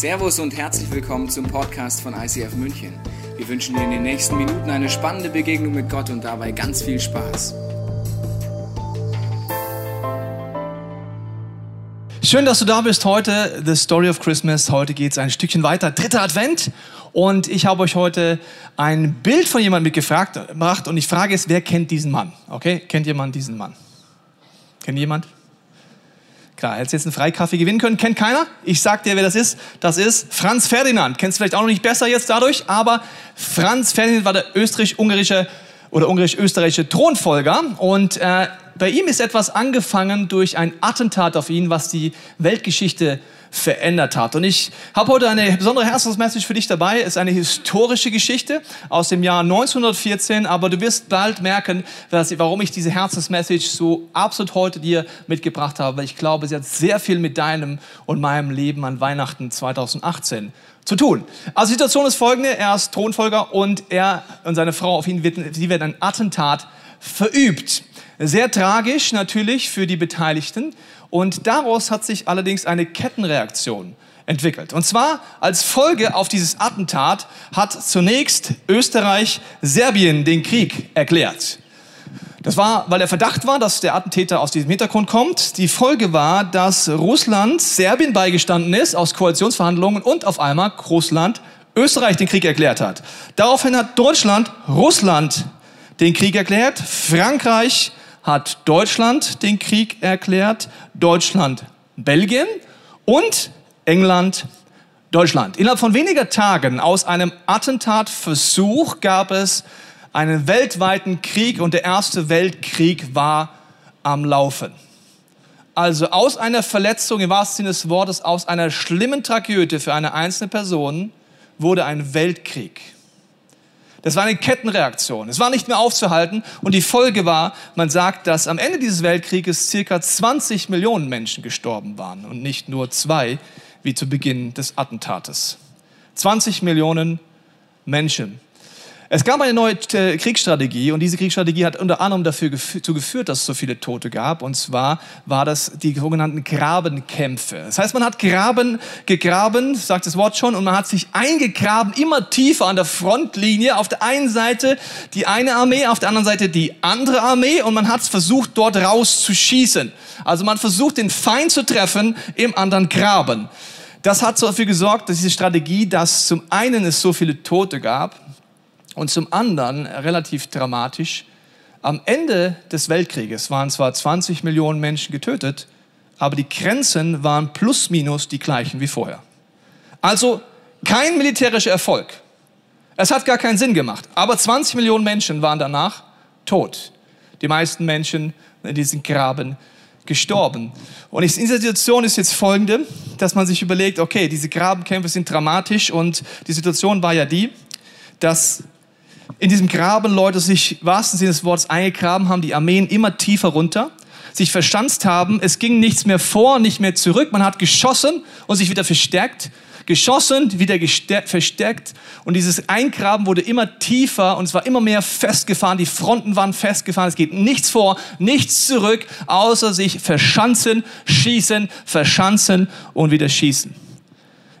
Servus und herzlich willkommen zum Podcast von ICF München. Wir wünschen dir in den nächsten Minuten eine spannende Begegnung mit Gott und dabei ganz viel Spaß. Schön, dass du da bist heute. The Story of Christmas. Heute geht es ein Stückchen weiter. Dritter Advent. Und ich habe euch heute ein Bild von jemandem mitgebracht. Und ich frage es, wer kennt diesen Mann? Okay, kennt jemand diesen Mann? Kennt jemand? Klar, hätte jetzt einen Freikaffee gewinnen können. Kennt keiner? Ich sag dir, wer das ist. Das ist Franz Ferdinand. Kennst du vielleicht auch noch nicht besser jetzt dadurch, aber Franz Ferdinand war der österreich-ungarische oder ungarisch-österreichische Thronfolger und äh, bei ihm ist etwas angefangen durch ein Attentat auf ihn, was die Weltgeschichte verändert hat. Und ich habe heute eine besondere Herzensmessage für dich dabei. Es ist eine historische Geschichte aus dem Jahr 1914, aber du wirst bald merken, dass, warum ich diese Herzensmessage so absolut heute dir mitgebracht habe. Weil ich glaube, sie hat sehr viel mit deinem und meinem Leben an Weihnachten 2018 zu tun. Also die Situation ist folgende. Er ist Thronfolger und er und seine Frau auf ihn wird, sie werden ein Attentat verübt. Sehr tragisch natürlich für die Beteiligten. Und daraus hat sich allerdings eine Kettenreaktion entwickelt. Und zwar als Folge auf dieses Attentat hat zunächst Österreich Serbien den Krieg erklärt. Das war, weil der Verdacht war, dass der Attentäter aus diesem Hintergrund kommt. Die Folge war, dass Russland Serbien beigestanden ist aus Koalitionsverhandlungen und auf einmal Russland Österreich den Krieg erklärt hat. Daraufhin hat Deutschland Russland den Krieg erklärt, Frankreich hat Deutschland den Krieg erklärt, Deutschland Belgien und England Deutschland. Innerhalb von weniger Tagen aus einem Attentatversuch gab es einen weltweiten Krieg und der Erste Weltkrieg war am Laufen. Also aus einer Verletzung im wahrsten Sinne des Wortes, aus einer schlimmen Tragödie für eine einzelne Person wurde ein Weltkrieg. Das war eine Kettenreaktion. Es war nicht mehr aufzuhalten und die Folge war, man sagt, dass am Ende dieses Weltkrieges circa 20 Millionen Menschen gestorben waren und nicht nur zwei, wie zu Beginn des Attentates. 20 Millionen Menschen. Es gab eine neue äh, Kriegsstrategie und diese Kriegsstrategie hat unter anderem dafür dazu geführt, dass es so viele Tote gab. Und zwar war das die sogenannten Grabenkämpfe. Das heißt, man hat Graben gegraben, sagt das Wort schon, und man hat sich eingegraben, immer tiefer an der Frontlinie. Auf der einen Seite die eine Armee, auf der anderen Seite die andere Armee und man hat versucht, dort rauszuschießen. Also man versucht, den Feind zu treffen im anderen Graben. Das hat dafür gesorgt, dass diese Strategie, dass zum einen es so viele Tote gab, und zum anderen, relativ dramatisch, am Ende des Weltkrieges waren zwar 20 Millionen Menschen getötet, aber die Grenzen waren plus minus die gleichen wie vorher. Also kein militärischer Erfolg. Es hat gar keinen Sinn gemacht. Aber 20 Millionen Menschen waren danach tot. Die meisten Menschen in diesem Graben gestorben. Und in dieser Situation ist jetzt folgende, dass man sich überlegt, okay, diese Grabenkämpfe sind dramatisch und die Situation war ja die, dass in diesem Graben Leute sich wahrsten Sinne des Wortes eingegraben haben, die Armeen immer tiefer runter, sich verschanzt haben. Es ging nichts mehr vor, nicht mehr zurück. Man hat geschossen und sich wieder verstärkt. Geschossen, wieder verstärkt. Und dieses Eingraben wurde immer tiefer und es war immer mehr festgefahren. Die Fronten waren festgefahren. Es geht nichts vor, nichts zurück, außer sich verschanzen, schießen, verschanzen und wieder schießen.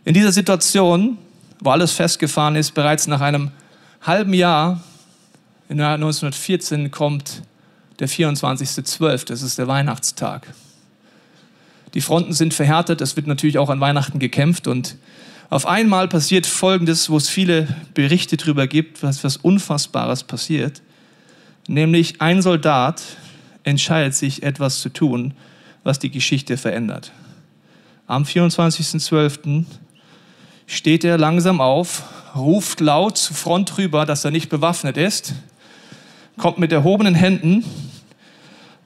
In dieser Situation, wo alles festgefahren ist, bereits nach einem halben Jahr, im Jahr 1914, kommt der 24.12., das ist der Weihnachtstag. Die Fronten sind verhärtet, es wird natürlich auch an Weihnachten gekämpft und auf einmal passiert Folgendes, wo es viele Berichte darüber gibt, was was Unfassbares passiert. Nämlich ein Soldat entscheidet sich, etwas zu tun, was die Geschichte verändert. Am 24.12. steht er langsam auf, ruft laut zur Front rüber, dass er nicht bewaffnet ist, kommt mit erhobenen Händen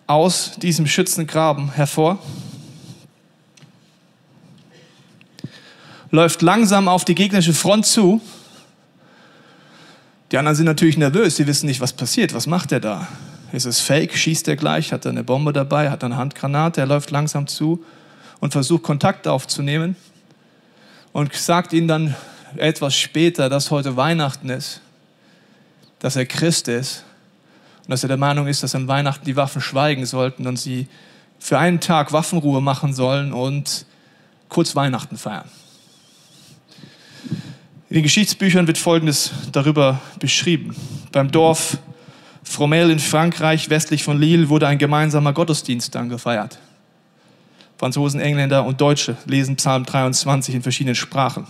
aus diesem Schützengraben hervor, läuft langsam auf die gegnerische Front zu. Die anderen sind natürlich nervös, sie wissen nicht, was passiert. Was macht er da? Ist es fake? Schießt er gleich? Hat er eine Bombe dabei? Hat er eine Handgranate? Er läuft langsam zu und versucht Kontakt aufzunehmen und sagt ihnen dann etwas später, dass heute Weihnachten ist, dass er Christ ist und dass er der Meinung ist, dass an Weihnachten die Waffen schweigen sollten und sie für einen Tag Waffenruhe machen sollen und kurz Weihnachten feiern. In den Geschichtsbüchern wird Folgendes darüber beschrieben. Beim Dorf Fromel in Frankreich, westlich von Lille, wurde ein gemeinsamer Gottesdienst dann gefeiert. Franzosen, Engländer und Deutsche lesen Psalm 23 in verschiedenen Sprachen.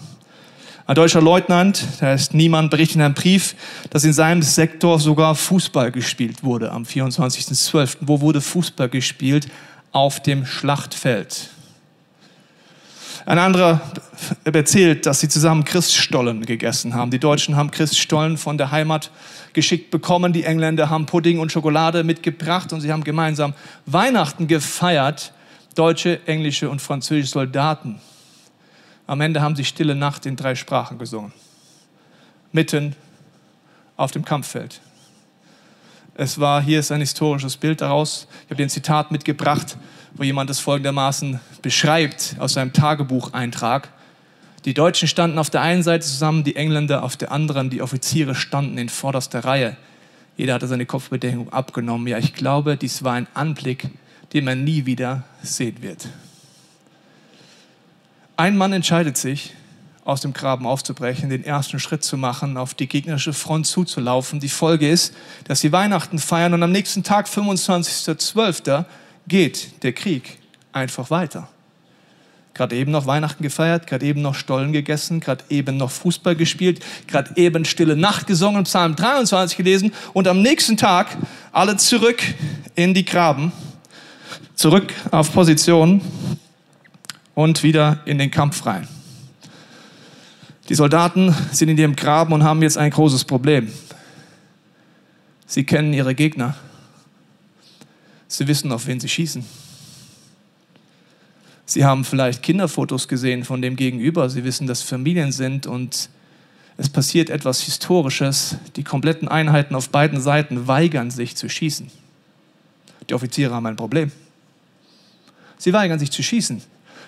Ein deutscher Leutnant, da ist niemand, berichtet in einem Brief, dass in seinem Sektor sogar Fußball gespielt wurde am 24.12. Wo wurde Fußball gespielt? Auf dem Schlachtfeld. Ein anderer erzählt, dass sie zusammen Christstollen gegessen haben. Die Deutschen haben Christstollen von der Heimat geschickt bekommen. Die Engländer haben Pudding und Schokolade mitgebracht und sie haben gemeinsam Weihnachten gefeiert. Deutsche, englische und französische Soldaten am Ende haben sie Stille Nacht in drei Sprachen gesungen. Mitten auf dem Kampffeld. Es war, hier ist ein historisches Bild daraus. Ich habe dir ein Zitat mitgebracht, wo jemand das folgendermaßen beschreibt aus seinem Tagebucheintrag. Die Deutschen standen auf der einen Seite zusammen, die Engländer auf der anderen, die Offiziere standen in vorderster Reihe. Jeder hatte seine Kopfbedeckung abgenommen. Ja, ich glaube, dies war ein Anblick, den man nie wieder sehen wird. Ein Mann entscheidet sich, aus dem Graben aufzubrechen, den ersten Schritt zu machen, auf die gegnerische Front zuzulaufen. Die Folge ist, dass sie Weihnachten feiern und am nächsten Tag, 25.12., geht der Krieg einfach weiter. Gerade eben noch Weihnachten gefeiert, gerade eben noch Stollen gegessen, gerade eben noch Fußball gespielt, gerade eben Stille Nacht gesungen, Psalm 23 gelesen und am nächsten Tag alle zurück in die Graben, zurück auf Position und wieder in den Kampf rein. Die Soldaten sind in ihrem Graben und haben jetzt ein großes Problem. Sie kennen ihre Gegner. Sie wissen, auf wen sie schießen. Sie haben vielleicht Kinderfotos gesehen von dem Gegenüber. Sie wissen, dass Familien sind und es passiert etwas Historisches. Die kompletten Einheiten auf beiden Seiten weigern sich zu schießen. Die Offiziere haben ein Problem. Sie weigern sich zu schießen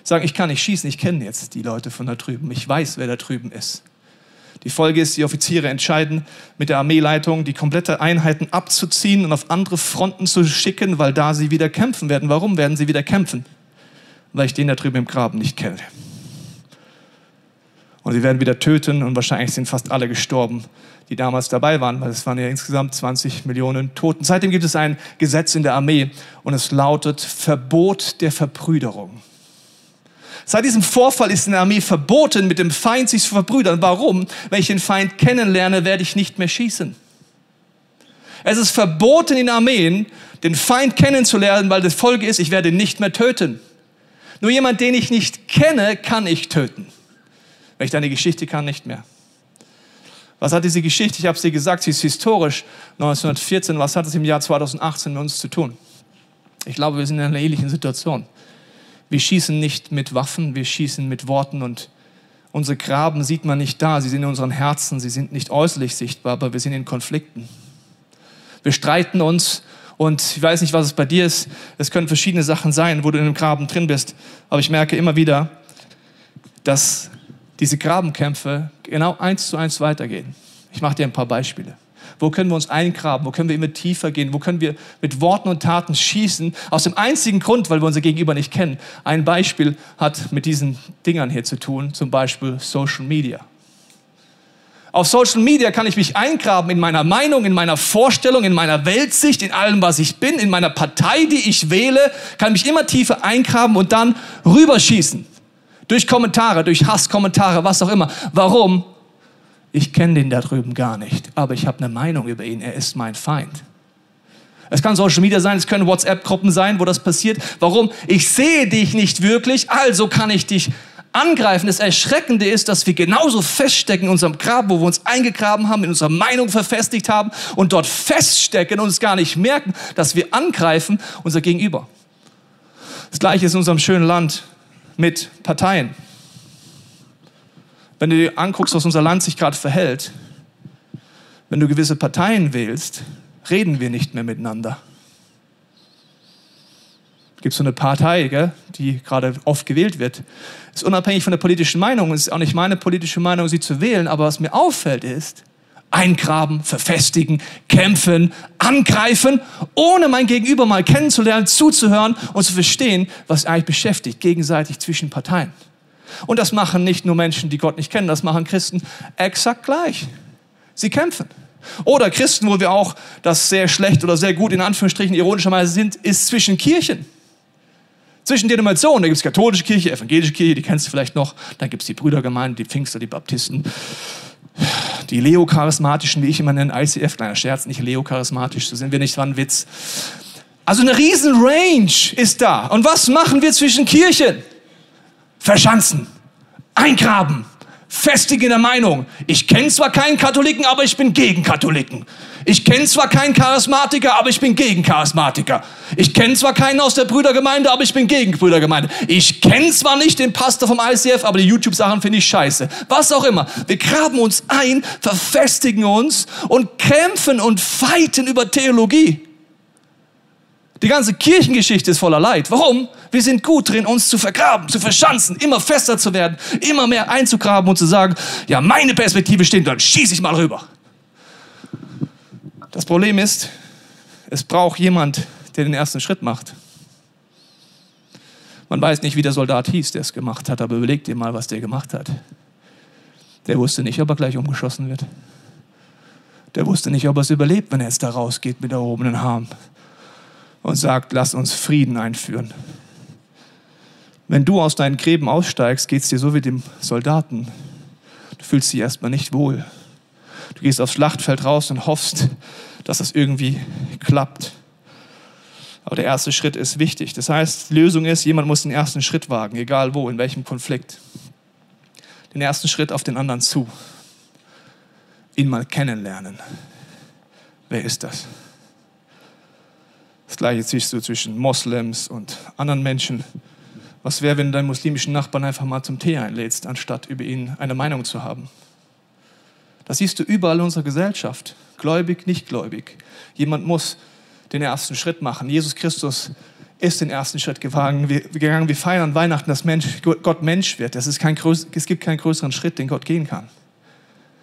sagen, ich kann nicht schießen, ich kenne jetzt die Leute von da drüben, ich weiß, wer da drüben ist. Die Folge ist, die Offiziere entscheiden, mit der Armeeleitung die komplette Einheiten abzuziehen und auf andere Fronten zu schicken, weil da sie wieder kämpfen werden. Warum werden sie wieder kämpfen? Weil ich den da drüben im Graben nicht kenne. Und sie werden wieder töten und wahrscheinlich sind fast alle gestorben, die damals dabei waren, weil es waren ja insgesamt 20 Millionen Toten. Seitdem gibt es ein Gesetz in der Armee und es lautet Verbot der Verbrüderung. Seit diesem Vorfall ist in der Armee verboten, mit dem Feind sich zu verbrüdern. Warum? Wenn ich den Feind kennenlerne, werde ich nicht mehr schießen. Es ist verboten in Armeen, den Feind kennenzulernen, weil die Folge ist, ich werde nicht mehr töten. Nur jemand, den ich nicht kenne, kann ich töten. Wenn ich deine Geschichte kann, nicht mehr. Was hat diese Geschichte? Ich habe sie gesagt, sie ist historisch. 1914, was hat es im Jahr 2018 mit uns zu tun? Ich glaube, wir sind in einer ähnlichen Situation. Wir schießen nicht mit Waffen, wir schießen mit Worten und unsere Graben sieht man nicht da, sie sind in unseren Herzen, sie sind nicht äußerlich sichtbar, aber wir sind in Konflikten. Wir streiten uns und ich weiß nicht, was es bei dir ist. Es können verschiedene Sachen sein, wo du in einem Graben drin bist. Aber ich merke immer wieder, dass diese Grabenkämpfe genau eins zu eins weitergehen. Ich mache dir ein paar Beispiele. Wo können wir uns eingraben? Wo können wir immer tiefer gehen? Wo können wir mit Worten und Taten schießen? Aus dem einzigen Grund, weil wir unser Gegenüber nicht kennen. Ein Beispiel hat mit diesen Dingern hier zu tun, zum Beispiel Social Media. Auf Social Media kann ich mich eingraben in meiner Meinung, in meiner Vorstellung, in meiner Weltsicht, in allem, was ich bin, in meiner Partei, die ich wähle, kann mich immer tiefer eingraben und dann rüberschießen. Durch Kommentare, durch Hasskommentare, was auch immer. Warum? Ich kenne den da drüben gar nicht, aber ich habe eine Meinung über ihn, er ist mein Feind. Es kann Social Media sein, es können WhatsApp-Gruppen sein, wo das passiert. Warum? Ich sehe dich nicht wirklich, also kann ich dich angreifen. Das Erschreckende ist, dass wir genauso feststecken in unserem Grab, wo wir uns eingegraben haben, in unserer Meinung verfestigt haben und dort feststecken und uns gar nicht merken, dass wir angreifen unser Gegenüber. Das gleiche ist in unserem schönen Land mit Parteien. Wenn du dir anguckst, was unser Land sich gerade verhält, wenn du gewisse Parteien wählst, reden wir nicht mehr miteinander. Es gibt so eine Partei, gell, die gerade oft gewählt wird. Ist unabhängig von der politischen Meinung. Ist auch nicht meine politische Meinung, sie zu wählen. Aber was mir auffällt, ist, eingraben, verfestigen, kämpfen, angreifen, ohne mein Gegenüber mal kennenzulernen, zuzuhören und zu verstehen, was eigentlich beschäftigt, gegenseitig zwischen Parteien. Und das machen nicht nur Menschen, die Gott nicht kennen, das machen Christen exakt gleich. Sie kämpfen. Oder Christen, wo wir auch das sehr schlecht oder sehr gut in Anführungsstrichen ironischerweise sind, ist zwischen Kirchen. Zwischen Denominationen, da gibt es katholische Kirche, evangelische Kirche, die kennst du vielleicht noch, dann gibt es die Brüdergemeinde, die Pfingster, die Baptisten, die Leo-Charismatischen, wie ich immer nenne, ICF, kleiner Scherz, nicht Leo-Charismatisch, so sind wir nicht, ein Witz. Also eine riesen Range ist da. Und was machen wir zwischen Kirchen? Verschanzen, eingraben, festig in der Meinung. Ich kenne zwar keinen Katholiken, aber ich bin gegen Katholiken. Ich kenne zwar keinen Charismatiker, aber ich bin gegen Charismatiker. Ich kenne zwar keinen aus der Brüdergemeinde, aber ich bin gegen Brüdergemeinde. Ich kenne zwar nicht den Pastor vom ICF, aber die YouTube-Sachen finde ich scheiße. Was auch immer. Wir graben uns ein, verfestigen uns und kämpfen und fighten über Theologie. Die ganze Kirchengeschichte ist voller Leid. Warum? Wir sind gut drin, uns zu vergraben, zu verschanzen, immer fester zu werden, immer mehr einzugraben und zu sagen, ja, meine Perspektive stimmt, dann schieße ich mal rüber. Das Problem ist, es braucht jemand, der den ersten Schritt macht. Man weiß nicht, wie der Soldat hieß, der es gemacht hat, aber überlegt dir mal, was der gemacht hat. Der wusste nicht, ob er gleich umgeschossen wird. Der wusste nicht, ob er es überlebt, wenn er jetzt da rausgeht mit erhobenen Armen und sagt, lass uns Frieden einführen. Wenn du aus deinen Gräben aussteigst, geht es dir so wie dem Soldaten. Du fühlst dich erstmal nicht wohl. Du gehst aufs Schlachtfeld raus und hoffst, dass das irgendwie klappt. Aber der erste Schritt ist wichtig. Das heißt, die Lösung ist, jemand muss den ersten Schritt wagen, egal wo, in welchem Konflikt. Den ersten Schritt auf den anderen zu. Ihn mal kennenlernen. Wer ist das? Das gleiche siehst du zwischen Moslems und anderen Menschen. Was wäre, wenn du deinen muslimischen Nachbarn einfach mal zum Tee einlädst, anstatt über ihn eine Meinung zu haben? Das siehst du überall in unserer Gesellschaft. Gläubig, nicht gläubig. Jemand muss den ersten Schritt machen. Jesus Christus ist den ersten Schritt gegangen. Wir, gegangen. wir feiern Weihnachten, dass Mensch, Gott Mensch wird. Das ist kein, es gibt keinen größeren Schritt, den Gott gehen kann.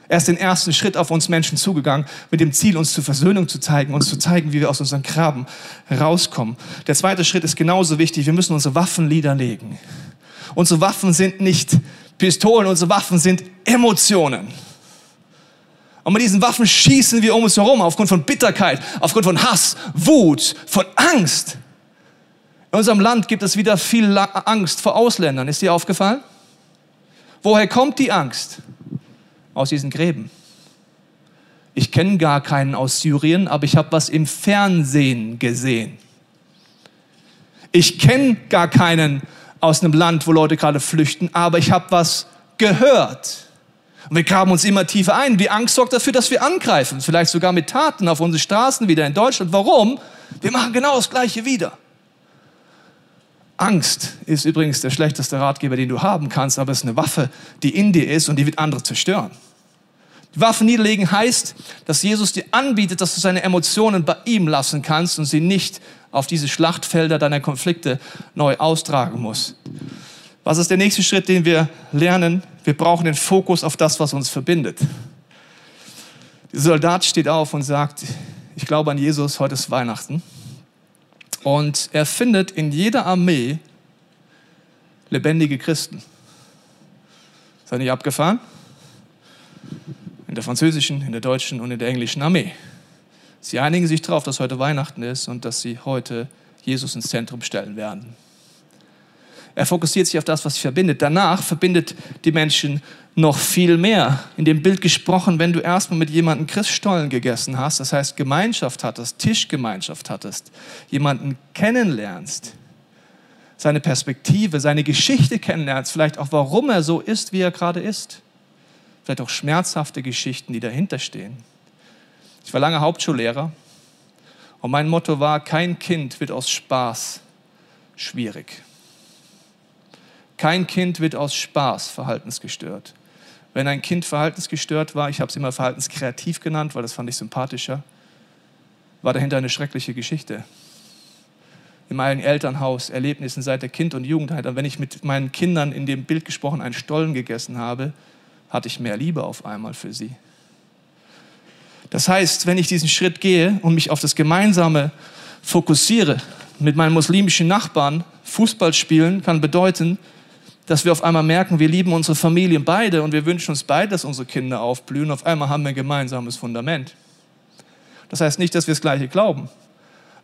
Er ist den ersten Schritt auf uns Menschen zugegangen, mit dem Ziel, uns zur Versöhnung zu zeigen, uns zu zeigen, wie wir aus unseren Graben rauskommen. Der zweite Schritt ist genauso wichtig. Wir müssen unsere Waffen niederlegen. Unsere Waffen sind nicht Pistolen, unsere Waffen sind Emotionen. Und mit diesen Waffen schießen wir um uns herum, aufgrund von Bitterkeit, aufgrund von Hass, Wut, von Angst. In unserem Land gibt es wieder viel Angst vor Ausländern. Ist dir aufgefallen? Woher kommt die Angst? Aus diesen Gräben. Ich kenne gar keinen aus Syrien, aber ich habe was im Fernsehen gesehen. Ich kenne gar keinen aus einem Land, wo Leute gerade flüchten, aber ich habe was gehört. Und wir graben uns immer tiefer ein. Die Angst sorgt dafür, dass wir angreifen, vielleicht sogar mit Taten auf unsere Straßen wieder in Deutschland. Warum? Wir machen genau das Gleiche wieder. Angst ist übrigens der schlechteste Ratgeber, den du haben kannst, aber es ist eine Waffe, die in dir ist und die wird andere zerstören. Die Waffe niederlegen heißt, dass Jesus dir anbietet, dass du seine Emotionen bei ihm lassen kannst und sie nicht auf diese Schlachtfelder deiner Konflikte neu austragen musst. Was ist der nächste Schritt, den wir lernen? Wir brauchen den Fokus auf das, was uns verbindet. Der Soldat steht auf und sagt, ich glaube an Jesus, heute ist Weihnachten. Und er findet in jeder Armee lebendige Christen. Seid ihr abgefahren? In der französischen, in der deutschen und in der englischen Armee. Sie einigen sich darauf, dass heute Weihnachten ist und dass sie heute Jesus ins Zentrum stellen werden. Er fokussiert sich auf das, was verbindet. Danach verbindet die Menschen noch viel mehr. In dem Bild gesprochen, wenn du erstmal mit jemandem Christstollen gegessen hast, das heißt Gemeinschaft hattest, Tischgemeinschaft hattest, jemanden kennenlernst, seine Perspektive, seine Geschichte kennenlernst, vielleicht auch warum er so ist, wie er gerade ist. Vielleicht auch schmerzhafte Geschichten, die dahinter stehen. Ich war lange Hauptschullehrer und mein Motto war, kein Kind wird aus Spaß schwierig. Kein Kind wird aus Spaß verhaltensgestört. Wenn ein Kind verhaltensgestört war, ich habe es immer verhaltenskreativ genannt, weil das fand ich sympathischer, war dahinter eine schreckliche Geschichte. In meinem Elternhaus Erlebnissen seit der Kind- und Jugendheit. Und wenn ich mit meinen Kindern in dem Bild gesprochen einen Stollen gegessen habe, hatte ich mehr Liebe auf einmal für sie. Das heißt, wenn ich diesen Schritt gehe und mich auf das Gemeinsame fokussiere, mit meinen muslimischen Nachbarn Fußball spielen kann bedeuten, dass wir auf einmal merken, wir lieben unsere Familien beide und wir wünschen uns beide, dass unsere Kinder aufblühen. Auf einmal haben wir ein gemeinsames Fundament. Das heißt nicht, dass wir das Gleiche glauben,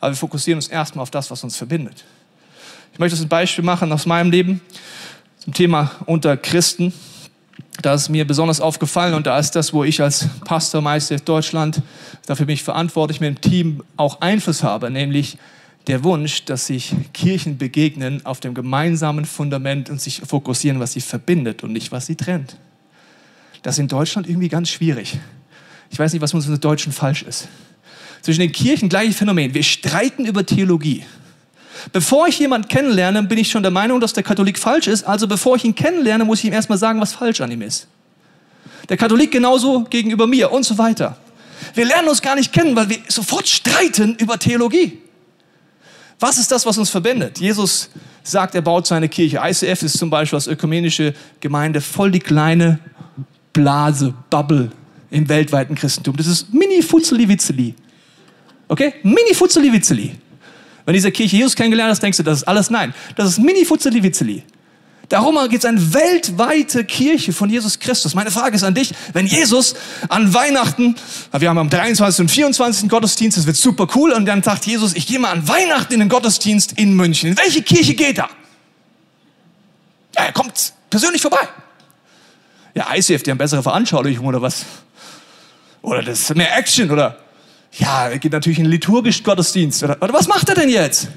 aber wir fokussieren uns erstmal auf das, was uns verbindet. Ich möchte ein Beispiel machen aus meinem Leben zum Thema unter Christen. Da ist mir besonders aufgefallen und da ist das, wo ich als Pastor Meister Deutschland, dafür bin ich verantwortlich, mit dem Team auch Einfluss habe, nämlich der Wunsch, dass sich Kirchen begegnen auf dem gemeinsamen Fundament und sich fokussieren, was sie verbindet und nicht, was sie trennt. Das ist in Deutschland irgendwie ganz schwierig. Ich weiß nicht, was mit uns Deutschen falsch ist. Zwischen den Kirchen gleiches Phänomen. Wir streiten über Theologie. Bevor ich jemanden kennenlerne, bin ich schon der Meinung, dass der Katholik falsch ist. Also bevor ich ihn kennenlerne, muss ich ihm erstmal sagen, was falsch an ihm ist. Der Katholik genauso gegenüber mir und so weiter. Wir lernen uns gar nicht kennen, weil wir sofort streiten über Theologie. Was ist das, was uns verbindet? Jesus sagt, er baut seine Kirche. ICF ist zum Beispiel als ökumenische Gemeinde voll die kleine Blase, Bubble im weltweiten Christentum. Das ist mini futzeli. Okay? Mini futzeli. Wenn diese Kirche Jesus kennengelernt hast, denkst du, das ist alles nein. Das ist mini futzeli. Darum gibt es eine weltweite Kirche von Jesus Christus. Meine Frage ist an dich, wenn Jesus an Weihnachten, wir haben am 23. und 24. Gottesdienst, das wird super cool, und dann sagt Jesus, ich gehe mal an Weihnachten in den Gottesdienst in München. In welche Kirche geht er? Ja, er kommt persönlich vorbei. Ja, ICF, die haben bessere Veranschaulichung oder was? Oder das ist mehr Action oder ja, er geht natürlich in den liturgischen Gottesdienst. Oder, oder was macht er denn jetzt?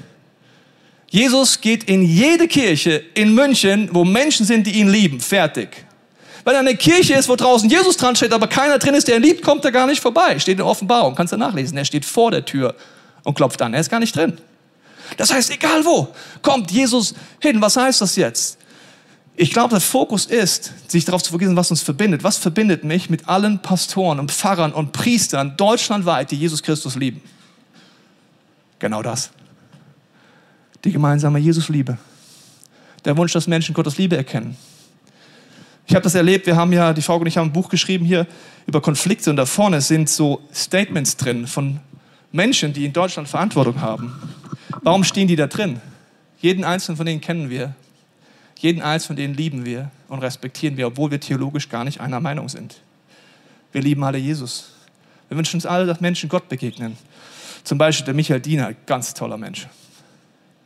Jesus geht in jede Kirche in München, wo Menschen sind, die ihn lieben. Fertig. Wenn eine Kirche ist, wo draußen Jesus dran steht, aber keiner drin ist, der ihn liebt, kommt er gar nicht vorbei. Steht in Offenbarung, kannst du nachlesen. Er steht vor der Tür und klopft an. Er ist gar nicht drin. Das heißt, egal wo, kommt Jesus hin. Was heißt das jetzt? Ich glaube, der Fokus ist, sich darauf zu vergessen, was uns verbindet. Was verbindet mich mit allen Pastoren und Pfarrern und Priestern deutschlandweit, die Jesus Christus lieben? Genau das. Die gemeinsame Jesusliebe. Der Wunsch, dass Menschen Gottes Liebe erkennen. Ich habe das erlebt, wir haben ja, die Frau und ich haben ein Buch geschrieben hier über Konflikte und da vorne sind so Statements drin von Menschen, die in Deutschland Verantwortung haben. Warum stehen die da drin? Jeden einzelnen von denen kennen wir. Jeden einzelnen von denen lieben wir und respektieren wir, obwohl wir theologisch gar nicht einer Meinung sind. Wir lieben alle Jesus. Wir wünschen uns alle, dass Menschen Gott begegnen. Zum Beispiel der Michael Diener, ganz toller Mensch.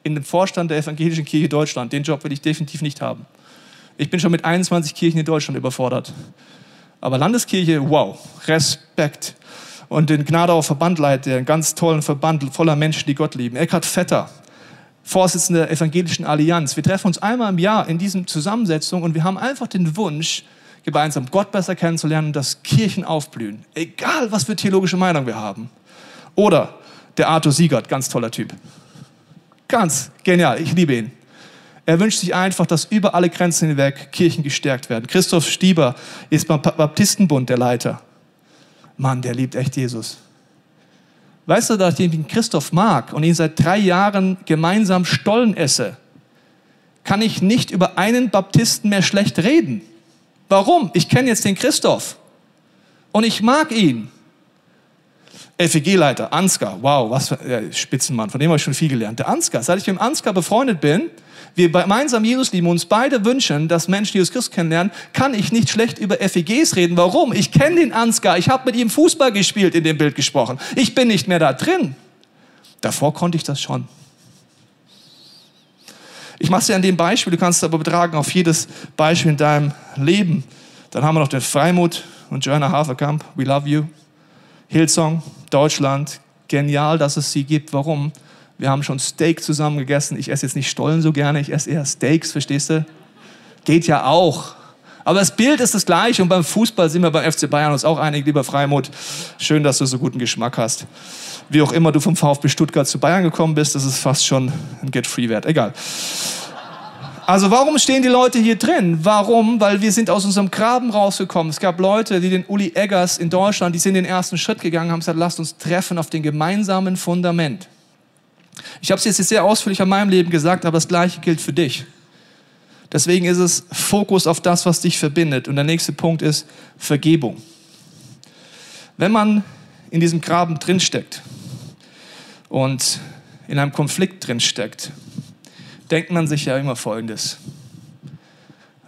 In dem Vorstand der Evangelischen Kirche Deutschland, den Job will ich definitiv nicht haben. Ich bin schon mit 21 Kirchen in Deutschland überfordert. Aber Landeskirche, wow, Respekt. Und den Gnadauer Verbandleiter, einen ganz tollen Verband voller Menschen, die Gott lieben. Eckhard Vetter, Vorsitzender der Evangelischen Allianz. Wir treffen uns einmal im Jahr in diesem Zusammensetzung und wir haben einfach den Wunsch, gemeinsam Gott besser kennenzulernen dass Kirchen aufblühen. Egal, was für theologische Meinung wir haben. Oder der Arthur Siegert, ganz toller Typ. Ganz genial, ich liebe ihn. Er wünscht sich einfach, dass über alle Grenzen hinweg Kirchen gestärkt werden. Christoph Stieber ist beim Baptistenbund der Leiter. Mann, der liebt echt Jesus. Weißt du, dass ich den Christoph mag und ihn seit drei Jahren gemeinsam Stollen esse, kann ich nicht über einen Baptisten mehr schlecht reden. Warum? Ich kenne jetzt den Christoph und ich mag ihn. FEG-Leiter, Ansgar, wow, was für ein Spitzenmann, von dem habe ich schon viel gelernt. Der Ansgar, seit ich mit dem Ansgar befreundet bin, wir gemeinsam Jesus lieben, uns beide wünschen, dass Menschen Jesus Christus kennenlernen, kann ich nicht schlecht über FEGs reden. Warum? Ich kenne den Ansgar, ich habe mit ihm Fußball gespielt, in dem Bild gesprochen. Ich bin nicht mehr da drin. Davor konnte ich das schon. Ich mache es ja an dem Beispiel, du kannst es aber betragen auf jedes Beispiel in deinem Leben. Dann haben wir noch den Freimut und Joanna Haferkamp, We Love You. Hillsong, Deutschland, genial, dass es sie gibt. Warum? Wir haben schon Steak zusammen gegessen. Ich esse jetzt nicht Stollen so gerne, ich esse eher Steaks, verstehst du? Geht ja auch. Aber das Bild ist das gleiche und beim Fußball sind wir beim FC Bayern uns auch einig, lieber Freimut. Schön, dass du so guten Geschmack hast. Wie auch immer du vom VfB Stuttgart zu Bayern gekommen bist, das ist fast schon ein Get-Free-Wert. Egal. Also warum stehen die Leute hier drin? Warum? Weil wir sind aus unserem Graben rausgekommen. Es gab Leute, die den Uli Eggers in Deutschland, die sind den ersten Schritt gegangen, haben gesagt, lasst uns treffen auf den gemeinsamen Fundament. Ich habe es jetzt sehr ausführlich an meinem Leben gesagt, aber das Gleiche gilt für dich. Deswegen ist es Fokus auf das, was dich verbindet. Und der nächste Punkt ist Vergebung. Wenn man in diesem Graben drinsteckt und in einem Konflikt drinsteckt, denkt man sich ja immer Folgendes.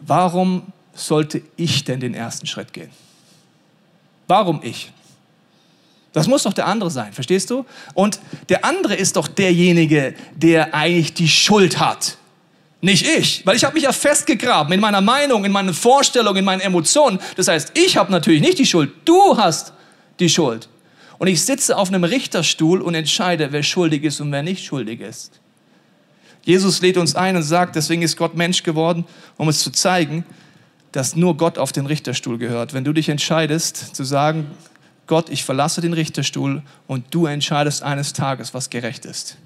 warum sollte ich denn den ersten Schritt gehen? Warum ich? Das muss doch der andere sein, verstehst du? Und der andere ist doch derjenige, der eigentlich die Schuld hat. Nicht ich, weil ich habe mich ja festgegraben in meiner Meinung, in meinen Vorstellungen, in meinen Emotionen. Das heißt, ich habe natürlich nicht die Schuld, du hast die Schuld. Und ich sitze auf einem Richterstuhl und entscheide, wer schuldig ist und wer nicht schuldig ist. Jesus lädt uns ein und sagt, deswegen ist Gott Mensch geworden, um es zu zeigen, dass nur Gott auf den Richterstuhl gehört. Wenn du dich entscheidest zu sagen, Gott, ich verlasse den Richterstuhl und du entscheidest eines Tages, was gerecht ist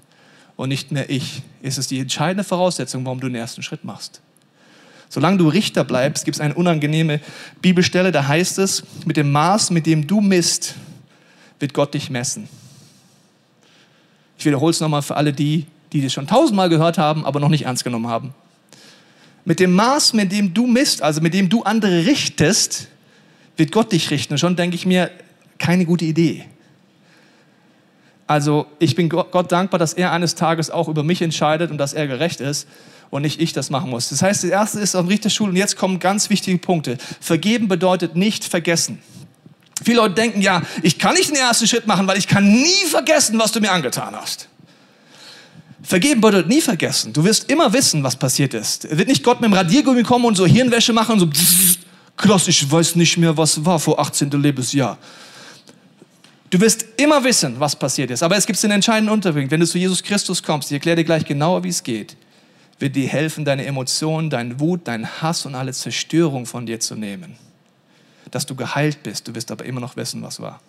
und nicht mehr ich, ist es die entscheidende Voraussetzung, warum du den ersten Schritt machst. Solange du Richter bleibst, gibt es eine unangenehme Bibelstelle, da heißt es, mit dem Maß, mit dem du misst, wird Gott dich messen. Ich wiederhole es nochmal für alle die, die das schon tausendmal gehört haben, aber noch nicht ernst genommen haben. Mit dem Maß, mit dem du misst, also mit dem du andere richtest, wird Gott dich richten. Und schon denke ich mir, keine gute Idee. Also ich bin Gott dankbar, dass er eines Tages auch über mich entscheidet und dass er gerecht ist und nicht ich das machen muss. Das heißt, das erste ist auf Richterschule und jetzt kommen ganz wichtige Punkte. Vergeben bedeutet nicht vergessen. Viele Leute denken, ja, ich kann nicht den ersten Schritt machen, weil ich kann nie vergessen, was du mir angetan hast. Vergeben bedeutet nie vergessen. Du wirst immer wissen, was passiert ist. Er wird nicht Gott mit dem Radiergummi kommen und so Hirnwäsche machen und so, krass, ich weiß nicht mehr, was war vor 18. Lebensjahr. Du wirst immer wissen, was passiert ist. Aber es gibt einen entscheidenden Unterschied. Wenn du zu Jesus Christus kommst, ich erkläre dir gleich genauer, wie es geht, wird dir helfen, deine Emotionen, deinen Wut, deinen Hass und alle Zerstörung von dir zu nehmen. Dass du geheilt bist, du wirst aber immer noch wissen, was war.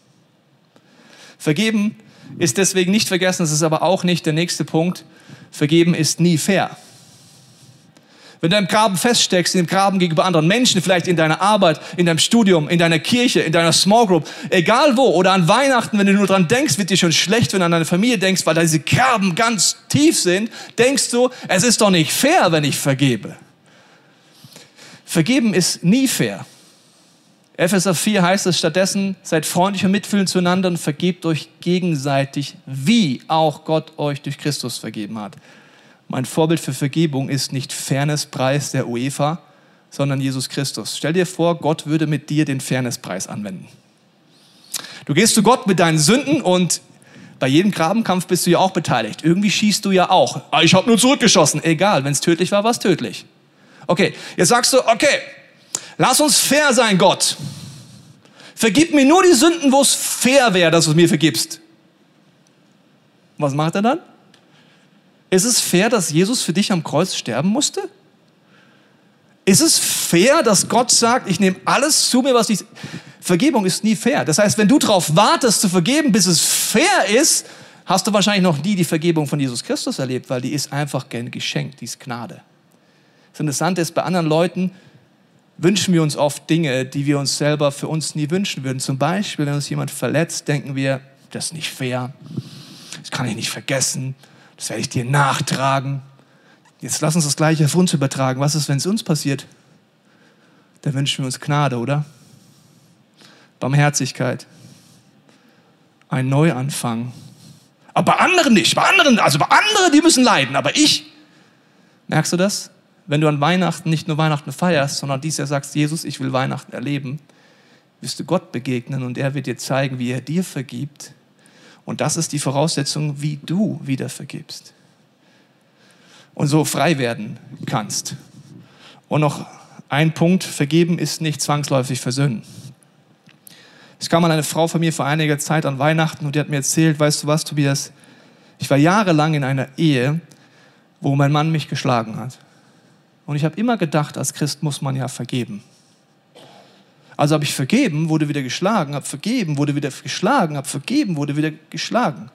Vergeben ist deswegen nicht vergessen, das ist aber auch nicht der nächste Punkt. Vergeben ist nie fair. Wenn du im Graben feststeckst, in dem Graben gegenüber anderen Menschen, vielleicht in deiner Arbeit, in deinem Studium, in deiner Kirche, in deiner Small Group, egal wo, oder an Weihnachten, wenn du nur dran denkst, wird dir schon schlecht, wenn du an deine Familie denkst, weil diese Kerben ganz tief sind, denkst du, es ist doch nicht fair, wenn ich vergebe. Vergeben ist nie fair. Epheser 4 heißt es stattdessen, seid freundlich und mitfühlend zueinander und vergebt euch gegenseitig, wie auch Gott euch durch Christus vergeben hat. Mein Vorbild für Vergebung ist nicht Fairnesspreis der UEFA, sondern Jesus Christus. Stell dir vor, Gott würde mit dir den Fairnesspreis anwenden. Du gehst zu Gott mit deinen Sünden und bei jedem Grabenkampf bist du ja auch beteiligt. Irgendwie schießt du ja auch. Ah, ich habe nur zurückgeschossen. Egal, wenn es tödlich war, war es tödlich. Okay, jetzt sagst du, okay, lass uns fair sein, Gott. Vergib mir nur die Sünden, wo es fair wäre, dass du es mir vergibst. Was macht er dann? Ist es fair, dass Jesus für dich am Kreuz sterben musste? Ist es fair, dass Gott sagt, ich nehme alles zu mir, was ich... Vergebung ist nie fair. Das heißt, wenn du darauf wartest zu vergeben, bis es fair ist, hast du wahrscheinlich noch nie die Vergebung von Jesus Christus erlebt, weil die ist einfach gern geschenkt, die ist Gnade. Das Interessante ist, bei anderen Leuten wünschen wir uns oft Dinge, die wir uns selber für uns nie wünschen würden. Zum Beispiel, wenn uns jemand verletzt, denken wir, das ist nicht fair, das kann ich nicht vergessen, das werde ich dir nachtragen. Jetzt lass uns das Gleiche auf uns übertragen. Was ist, wenn es uns passiert? Da wünschen wir uns Gnade, oder? Barmherzigkeit. Ein Neuanfang. Aber bei anderen nicht. Bei anderen, also bei anderen, die müssen leiden. Aber ich, merkst du das? Wenn du an Weihnachten nicht nur Weihnachten feierst, sondern dies Jahr sagst, Jesus, ich will Weihnachten erleben, wirst du Gott begegnen und er wird dir zeigen, wie er dir vergibt und das ist die Voraussetzung, wie du wieder vergibst. Und so frei werden kannst. Und noch ein Punkt, vergeben ist nicht zwangsläufig versöhnen. Es kam mal eine Frau von mir vor einiger Zeit an Weihnachten und die hat mir erzählt, weißt du was, Tobias, ich war jahrelang in einer Ehe, wo mein Mann mich geschlagen hat. Und ich habe immer gedacht, als Christ muss man ja vergeben. Also habe ich vergeben, wurde wieder geschlagen, habe vergeben, wurde wieder geschlagen, habe vergeben, wurde wieder geschlagen.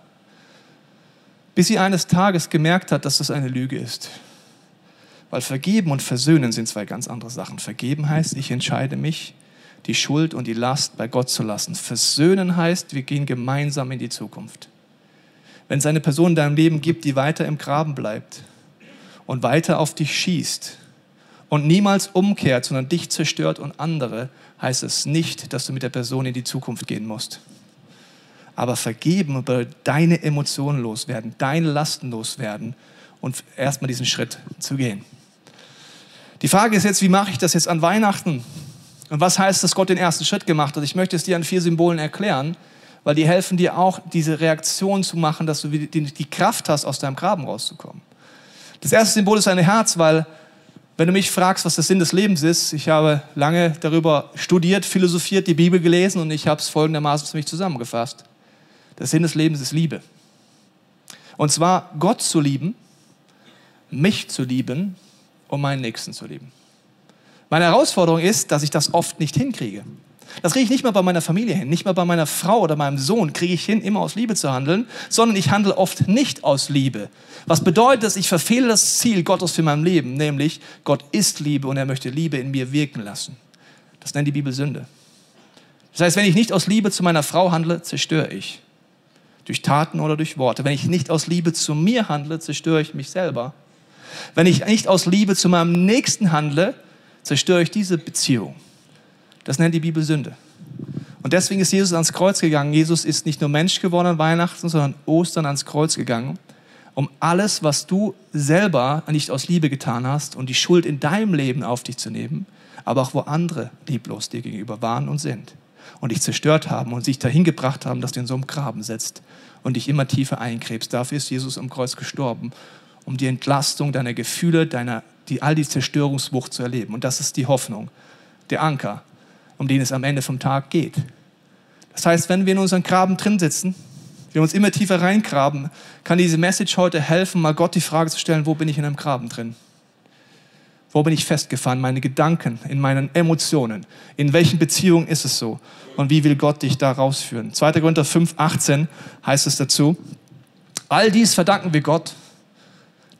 Bis sie eines Tages gemerkt hat, dass das eine Lüge ist. Weil vergeben und versöhnen sind zwei ganz andere Sachen. Vergeben heißt, ich entscheide mich, die Schuld und die Last bei Gott zu lassen. Versöhnen heißt, wir gehen gemeinsam in die Zukunft. Wenn es eine Person in deinem Leben gibt, die weiter im Graben bleibt und weiter auf dich schießt und niemals umkehrt, sondern dich zerstört und andere, heißt es nicht, dass du mit der Person in die Zukunft gehen musst. Aber vergeben über deine Emotionen loswerden, deine Lasten loswerden und erstmal diesen Schritt zu gehen. Die Frage ist jetzt, wie mache ich das jetzt an Weihnachten? Und was heißt, dass Gott den ersten Schritt gemacht hat? Ich möchte es dir an vier Symbolen erklären, weil die helfen dir auch, diese Reaktion zu machen, dass du die Kraft hast, aus deinem Graben rauszukommen. Das erste Symbol ist ein Herz, weil wenn du mich fragst, was der Sinn des Lebens ist, ich habe lange darüber studiert, philosophiert, die Bibel gelesen und ich habe es folgendermaßen für mich zusammengefasst. Der Sinn des Lebens ist Liebe. Und zwar Gott zu lieben, mich zu lieben und meinen Nächsten zu lieben. Meine Herausforderung ist, dass ich das oft nicht hinkriege. Das kriege ich nicht mal bei meiner Familie hin, nicht mal bei meiner Frau oder meinem Sohn kriege ich hin, immer aus Liebe zu handeln, sondern ich handle oft nicht aus Liebe. Was bedeutet, dass ich verfehle das Ziel Gottes für mein Leben, nämlich Gott ist Liebe und er möchte Liebe in mir wirken lassen. Das nennt die Bibel Sünde. Das heißt, wenn ich nicht aus Liebe zu meiner Frau handle, zerstöre ich. Durch Taten oder durch Worte. Wenn ich nicht aus Liebe zu mir handle, zerstöre ich mich selber. Wenn ich nicht aus Liebe zu meinem Nächsten handle, zerstöre ich diese Beziehung. Das nennt die Bibel Sünde. Und deswegen ist Jesus ans Kreuz gegangen. Jesus ist nicht nur Mensch geworden an Weihnachten, sondern Ostern ans Kreuz gegangen, um alles, was du selber nicht aus Liebe getan hast und die Schuld in deinem Leben auf dich zu nehmen, aber auch wo andere lieblos dir gegenüber waren und sind und dich zerstört haben und sich dahin gebracht haben, dass du in so einem Graben sitzt und dich immer tiefer einkrebst. Dafür ist Jesus am Kreuz gestorben, um die Entlastung deiner Gefühle, deiner die, all die Zerstörungswucht zu erleben. Und das ist die Hoffnung, der Anker, um den es am Ende vom Tag geht. Das heißt, wenn wir in unseren Graben drin sitzen, wir uns immer tiefer reingraben, kann diese Message heute helfen, mal Gott die Frage zu stellen, wo bin ich in einem Graben drin? Wo bin ich festgefahren? Meine Gedanken, in meinen Emotionen. In welchen Beziehungen ist es so? Und wie will Gott dich da rausführen? 2. Korinther 5, 18 heißt es dazu. All dies verdanken wir Gott,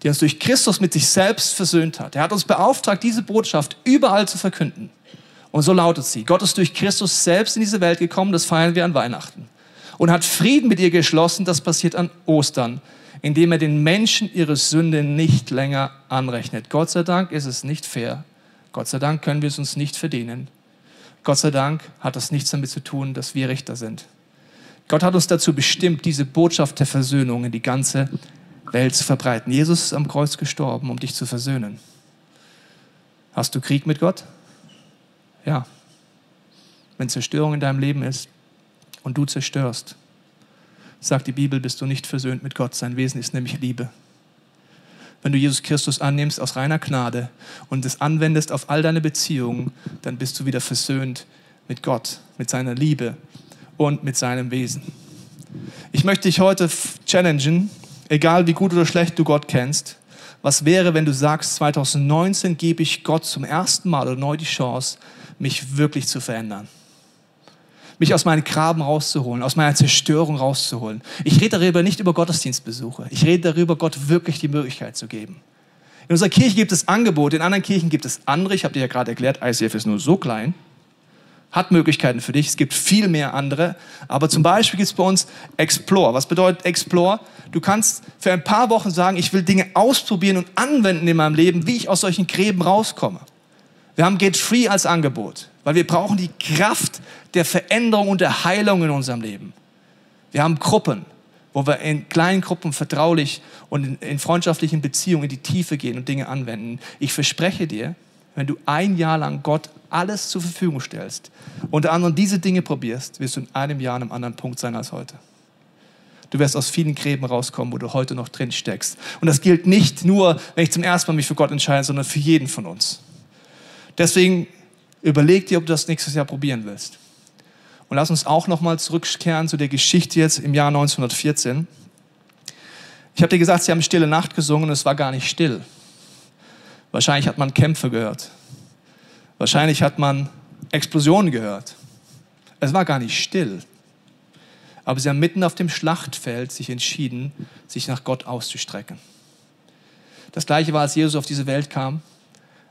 der uns durch Christus mit sich selbst versöhnt hat. Er hat uns beauftragt, diese Botschaft überall zu verkünden. Und so lautet sie. Gott ist durch Christus selbst in diese Welt gekommen, das feiern wir an Weihnachten. Und hat Frieden mit ihr geschlossen, das passiert an Ostern, indem er den Menschen ihre Sünde nicht länger anrechnet. Gott sei Dank ist es nicht fair. Gott sei Dank können wir es uns nicht verdienen. Gott sei Dank hat das nichts damit zu tun, dass wir Richter sind. Gott hat uns dazu bestimmt, diese Botschaft der Versöhnung in die ganze Welt zu verbreiten. Jesus ist am Kreuz gestorben, um dich zu versöhnen. Hast du Krieg mit Gott? Ja. Wenn Zerstörung in deinem Leben ist und du zerstörst, sagt die Bibel, bist du nicht versöhnt mit Gott. Sein Wesen ist nämlich Liebe. Wenn du Jesus Christus annimmst aus reiner Gnade und es anwendest auf all deine Beziehungen, dann bist du wieder versöhnt mit Gott, mit seiner Liebe und mit seinem Wesen. Ich möchte dich heute challengen, egal wie gut oder schlecht du Gott kennst, was wäre, wenn du sagst, 2019 gebe ich Gott zum ersten Mal oder neu die Chance, mich wirklich zu verändern? Mich aus meinen Graben rauszuholen, aus meiner Zerstörung rauszuholen. Ich rede darüber nicht über Gottesdienstbesuche. Ich rede darüber, Gott wirklich die Möglichkeit zu geben. In unserer Kirche gibt es Angebote, in anderen Kirchen gibt es andere. Ich habe dir ja gerade erklärt, ICF ist nur so klein hat Möglichkeiten für dich. Es gibt viel mehr andere. Aber zum Beispiel gibt es bei uns Explore. Was bedeutet Explore? Du kannst für ein paar Wochen sagen, ich will Dinge ausprobieren und anwenden in meinem Leben, wie ich aus solchen Gräben rauskomme. Wir haben Get Free als Angebot, weil wir brauchen die Kraft der Veränderung und der Heilung in unserem Leben. Wir haben Gruppen, wo wir in kleinen Gruppen vertraulich und in, in freundschaftlichen Beziehungen in die Tiefe gehen und Dinge anwenden. Ich verspreche dir, wenn du ein Jahr lang Gott alles zur Verfügung stellst, unter anderem diese Dinge probierst, wirst du in einem Jahr an einem anderen Punkt sein als heute. Du wirst aus vielen Gräben rauskommen, wo du heute noch drin steckst. Und das gilt nicht nur, wenn ich zum ersten Mal mich für Gott entscheide, sondern für jeden von uns. Deswegen überleg dir, ob du das nächstes Jahr probieren willst. Und lass uns auch nochmal zurückkehren zu der Geschichte jetzt im Jahr 1914. Ich habe dir gesagt, sie haben Stille Nacht gesungen und es war gar nicht still. Wahrscheinlich hat man Kämpfe gehört. Wahrscheinlich hat man Explosionen gehört. Es war gar nicht still. Aber sie haben mitten auf dem Schlachtfeld sich entschieden, sich nach Gott auszustrecken. Das gleiche war, als Jesus auf diese Welt kam.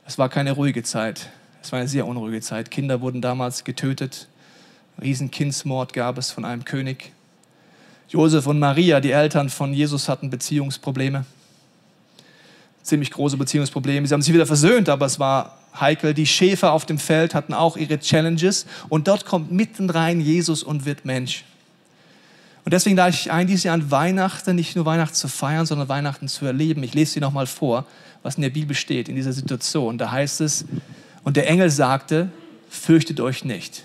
Es war keine ruhige Zeit. Es war eine sehr unruhige Zeit. Kinder wurden damals getötet. Riesenkindsmord gab es von einem König. Josef und Maria, die Eltern von Jesus, hatten Beziehungsprobleme ziemlich große Beziehungsprobleme. Sie haben sich wieder versöhnt, aber es war heikel. Die Schäfer auf dem Feld hatten auch ihre Challenges. Und dort kommt mitten rein Jesus und wird Mensch. Und deswegen lade ich ein, dieses Jahr an Weihnachten nicht nur Weihnachten zu feiern, sondern Weihnachten zu erleben. Ich lese dir nochmal vor, was in der Bibel steht, in dieser Situation. Da heißt es, und der Engel sagte, fürchtet euch nicht.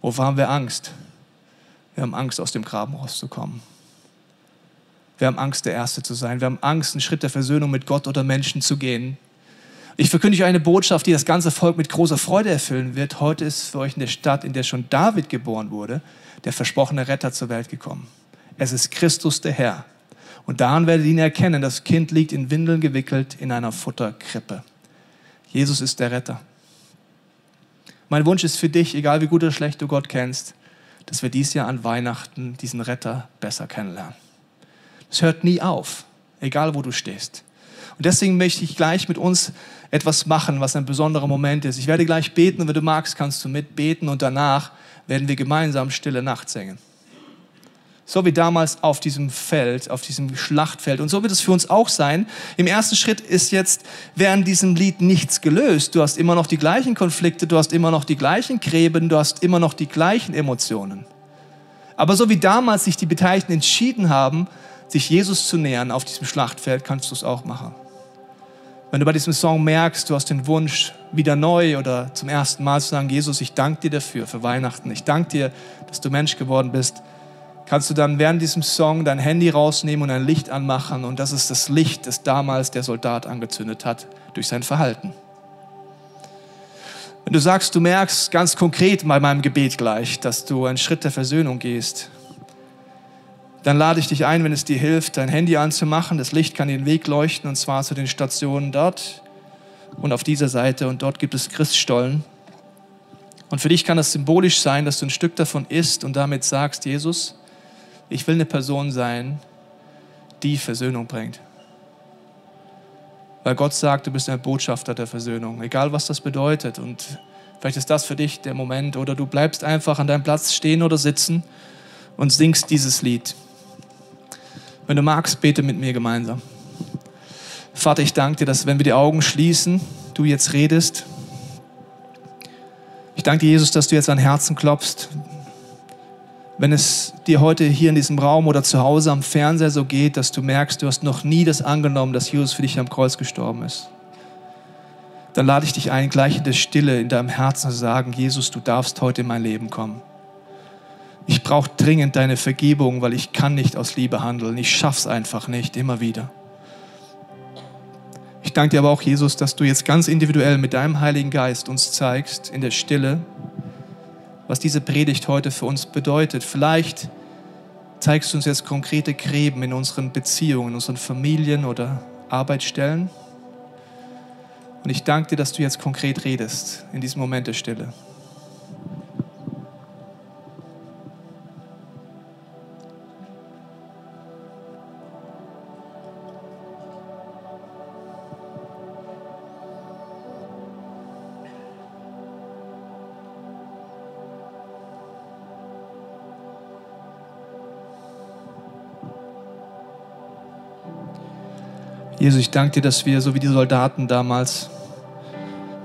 Wovor haben wir Angst? Wir haben Angst, aus dem Graben rauszukommen. Wir haben Angst, der Erste zu sein. Wir haben Angst, einen Schritt der Versöhnung mit Gott oder Menschen zu gehen. Ich verkündige euch eine Botschaft, die das ganze Volk mit großer Freude erfüllen wird. Heute ist für euch in der Stadt, in der schon David geboren wurde, der versprochene Retter zur Welt gekommen. Es ist Christus der Herr. Und daran werdet ihr ihn erkennen. Das Kind liegt in Windeln gewickelt in einer Futterkrippe. Jesus ist der Retter. Mein Wunsch ist für dich, egal wie gut oder schlecht du Gott kennst, dass wir dieses Jahr an Weihnachten diesen Retter besser kennenlernen. Es hört nie auf, egal wo du stehst. Und deswegen möchte ich gleich mit uns etwas machen, was ein besonderer Moment ist. Ich werde gleich beten und wenn du magst, kannst du mitbeten und danach werden wir gemeinsam Stille Nacht singen. So wie damals auf diesem Feld, auf diesem Schlachtfeld. Und so wird es für uns auch sein. Im ersten Schritt ist jetzt während diesem Lied nichts gelöst. Du hast immer noch die gleichen Konflikte, du hast immer noch die gleichen Gräben, du hast immer noch die gleichen Emotionen. Aber so wie damals sich die Beteiligten entschieden haben, sich Jesus zu nähern auf diesem Schlachtfeld, kannst du es auch machen. Wenn du bei diesem Song merkst, du hast den Wunsch, wieder neu oder zum ersten Mal zu sagen, Jesus, ich danke dir dafür, für Weihnachten. Ich danke dir, dass du Mensch geworden bist. Kannst du dann während diesem Song dein Handy rausnehmen und ein Licht anmachen. Und das ist das Licht, das damals der Soldat angezündet hat durch sein Verhalten. Wenn du sagst, du merkst ganz konkret bei meinem Gebet gleich, dass du einen Schritt der Versöhnung gehst, dann lade ich dich ein, wenn es dir hilft, dein Handy anzumachen. Das Licht kann den Weg leuchten und zwar zu den Stationen dort und auf dieser Seite und dort gibt es Christstollen. Und für dich kann das symbolisch sein, dass du ein Stück davon isst und damit sagst, Jesus, ich will eine Person sein, die Versöhnung bringt. Weil Gott sagt, du bist ein Botschafter der Versöhnung, egal was das bedeutet. Und vielleicht ist das für dich der Moment oder du bleibst einfach an deinem Platz stehen oder sitzen und singst dieses Lied. Wenn du magst, bete mit mir gemeinsam. Vater, ich danke dir, dass wenn wir die Augen schließen, du jetzt redest. Ich danke dir, Jesus, dass du jetzt an Herzen klopfst. Wenn es dir heute hier in diesem Raum oder zu Hause am Fernseher so geht, dass du merkst, du hast noch nie das angenommen, dass Jesus für dich am Kreuz gestorben ist, dann lade ich dich ein, gleich in der Stille in deinem Herzen zu sagen, Jesus, du darfst heute in mein Leben kommen. Ich brauche dringend deine Vergebung, weil ich kann nicht aus Liebe handeln. Ich schaff's einfach nicht, immer wieder. Ich danke dir aber auch, Jesus, dass du jetzt ganz individuell mit deinem Heiligen Geist uns zeigst, in der Stille, was diese Predigt heute für uns bedeutet. Vielleicht zeigst du uns jetzt konkrete Gräben in unseren Beziehungen, in unseren Familien oder Arbeitsstellen. Und ich danke dir, dass du jetzt konkret redest in diesem Moment der Stille. Jesus, ich danke dir, dass wir, so wie die Soldaten damals,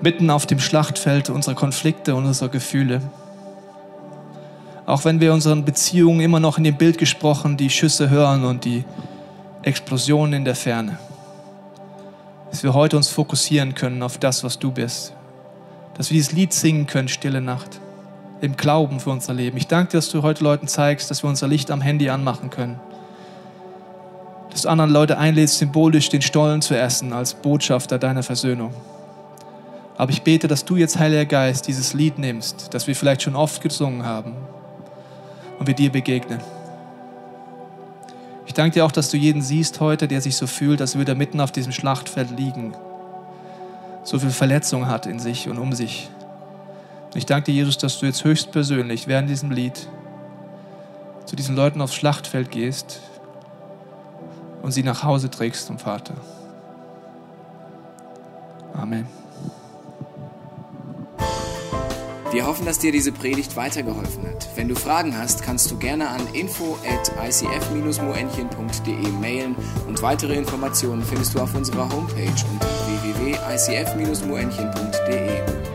mitten auf dem Schlachtfeld unserer Konflikte und unserer Gefühle, auch wenn wir unseren Beziehungen immer noch in dem Bild gesprochen, die Schüsse hören und die Explosionen in der Ferne, dass wir heute uns fokussieren können auf das, was du bist, dass wir dieses Lied singen können, Stille Nacht, im Glauben für unser Leben. Ich danke dir, dass du heute Leuten zeigst, dass wir unser Licht am Handy anmachen können dass du anderen Leute einlädst, symbolisch den Stollen zu essen als Botschafter deiner Versöhnung. Aber ich bete, dass du jetzt, Heiliger Geist, dieses Lied nimmst, das wir vielleicht schon oft gesungen haben und wir dir begegnen. Ich danke dir auch, dass du jeden siehst heute, der sich so fühlt, als würde er mitten auf diesem Schlachtfeld liegen, so viel Verletzung hat in sich und um sich. Und ich danke dir, Jesus, dass du jetzt höchstpersönlich während diesem Lied zu diesen Leuten aufs Schlachtfeld gehst, und sie nach Hause trägst zum Vater. Amen. Wir hoffen, dass dir diese Predigt weitergeholfen hat. Wenn du Fragen hast, kannst du gerne an info at icf-moenchen.de mailen und weitere Informationen findest du auf unserer Homepage unter www.icf-moenchen.de.